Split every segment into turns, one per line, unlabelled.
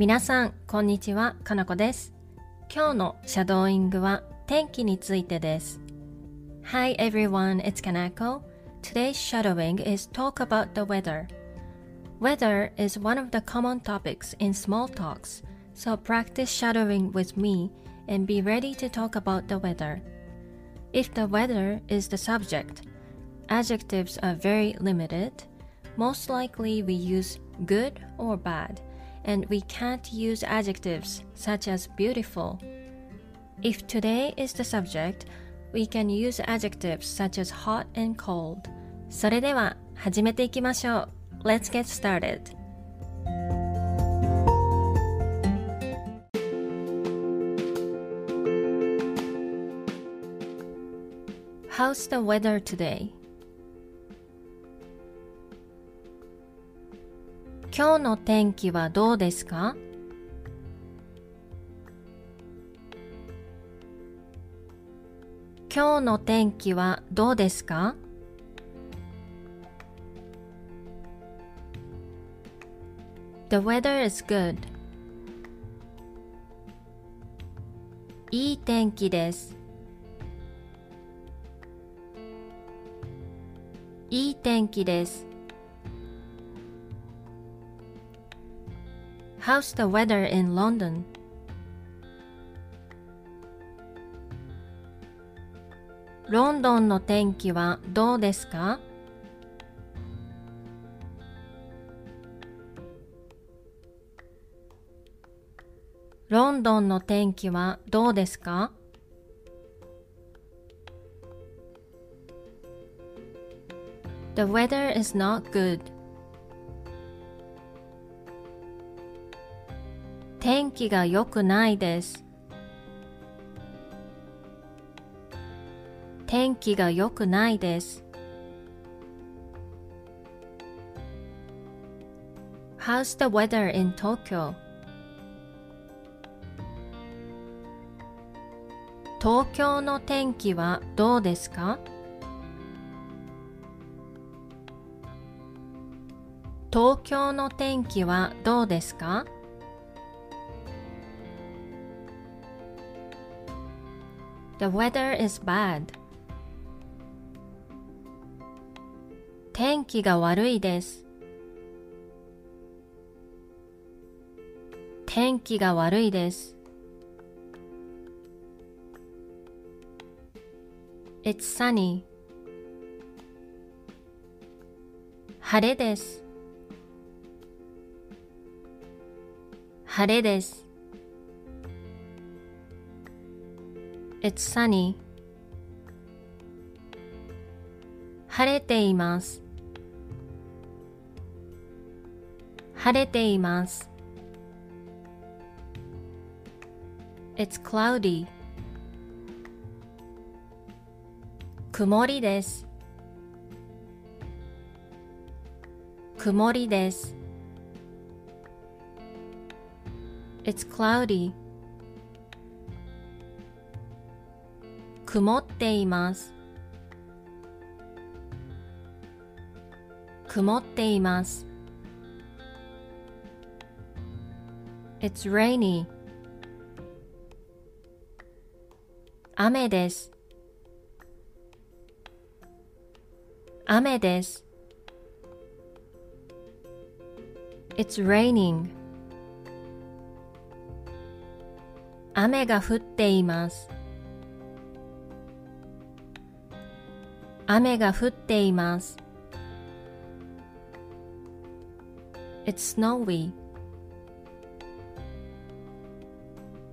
皆さん、こんにちは、かなこです。今日のシャドーイングは天気についてです。Hi everyone, it's Kanako. Today's shadowing is talk about the weather. Weather is one of the common topics in small talks, so practice shadowing with me and be ready to talk about the weather. If the weather is the subject, adjectives are very limited. Most likely we use good or bad, and we can't use adjectives such as beautiful. If today is the subject, we can use adjectives such as hot and cold. それでは始めていきましょう。Let's get started. How's the weather today? 今日の天気はどうですか？今日の天気はどうですか？The weather is good. いい天気です。いい天気です。How's the weather in London? ロンドンの天気はどうですかロンドンの天気はどうですか The weather is not good. 天気が良くないです。天気が良くないです。How's the weather in Tokyo? 東京の天気はどうですか？東京の天気はどうですか？The weather is bad. 天気が悪いです。天気が悪いです。It's sunny. 晴れです。晴れです。It's sunny. 晴れています。晴れています。It's cloudy. 曇りです。曇りです。It's cloudy. 曇っています。曇っています。It's rainy. 雨です。雨です。It's raining. 雨が降っています。雨が降っています。It's snowy.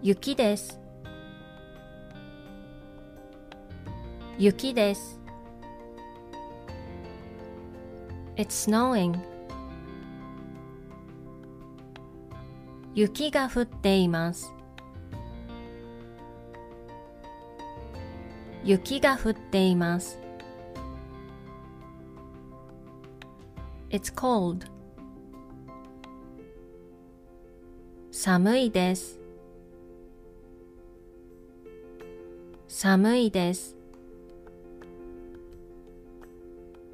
雪です。雪です。It's snowing. 雪が降っています。雪が降っています。It's cold. 寒いです。寒いです。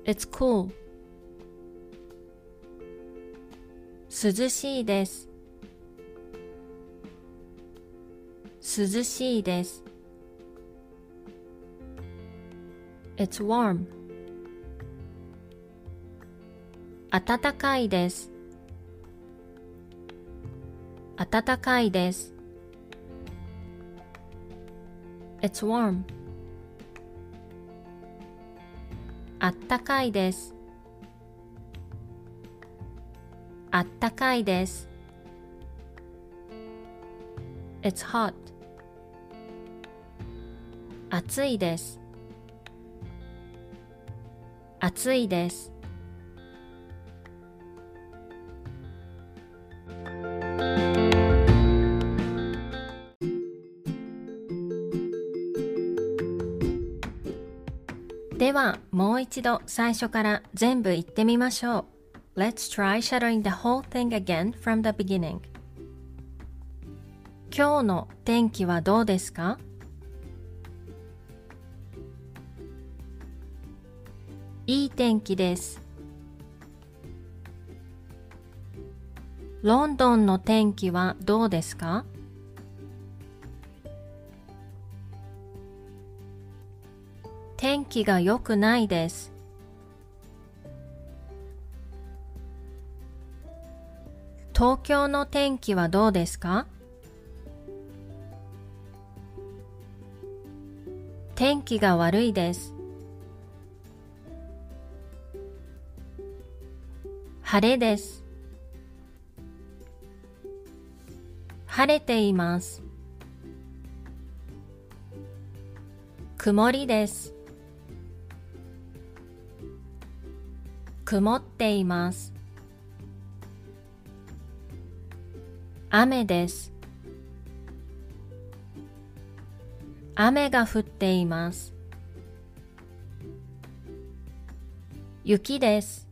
It's cool. 涼しいです。 涼しいです It's warm 暖かいです。暖かいです。It's warm. あったかいです。あったかいです。It's hot. 暑いです。暑いです。ではもう一度最初から全部言ってみましょう。今日の天気はどうですか？いい天気です。ロンドンの天気はどうですか？気が良くないです。東京の天気はどうですか？天気が悪いです。晴れです。晴れています。曇りです。曇っています。雨です。雨が降っています。雪です。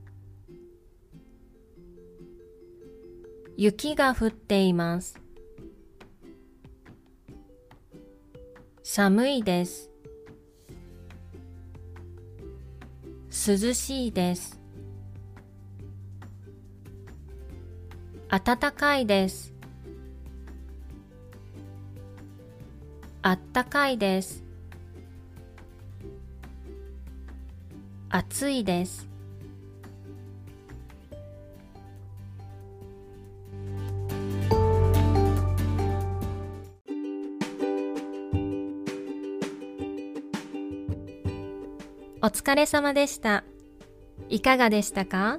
雪が降っています。寒いです。涼しいです。暖かいです。あったかいです。暑いです。お疲れ様でした。いかがでしたか？